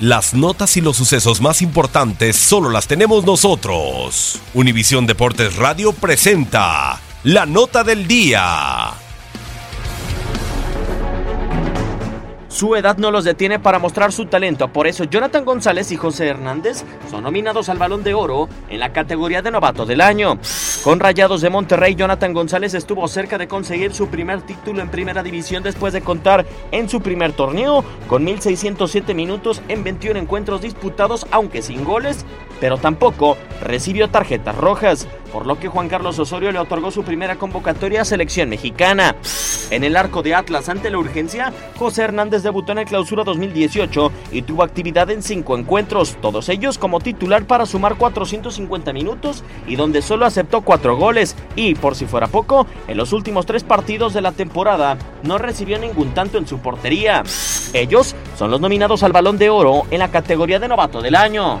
Las notas y los sucesos más importantes solo las tenemos nosotros. Univisión Deportes Radio presenta la nota del día. Su edad no los detiene para mostrar su talento, por eso Jonathan González y José Hernández son nominados al Balón de Oro en la categoría de novato del año. Con Rayados de Monterrey, Jonathan González estuvo cerca de conseguir su primer título en Primera División después de contar en su primer torneo con 1.607 minutos en 21 encuentros disputados, aunque sin goles, pero tampoco recibió tarjetas rojas, por lo que Juan Carlos Osorio le otorgó su primera convocatoria a selección mexicana. En el arco de Atlas ante la urgencia, José Hernández debutó en el clausura 2018 y tuvo actividad en cinco encuentros, todos ellos como titular para sumar 450 minutos y donde solo aceptó cuatro goles y, por si fuera poco, en los últimos tres partidos de la temporada no recibió ningún tanto en su portería. Ellos son los nominados al Balón de Oro en la categoría de novato del año.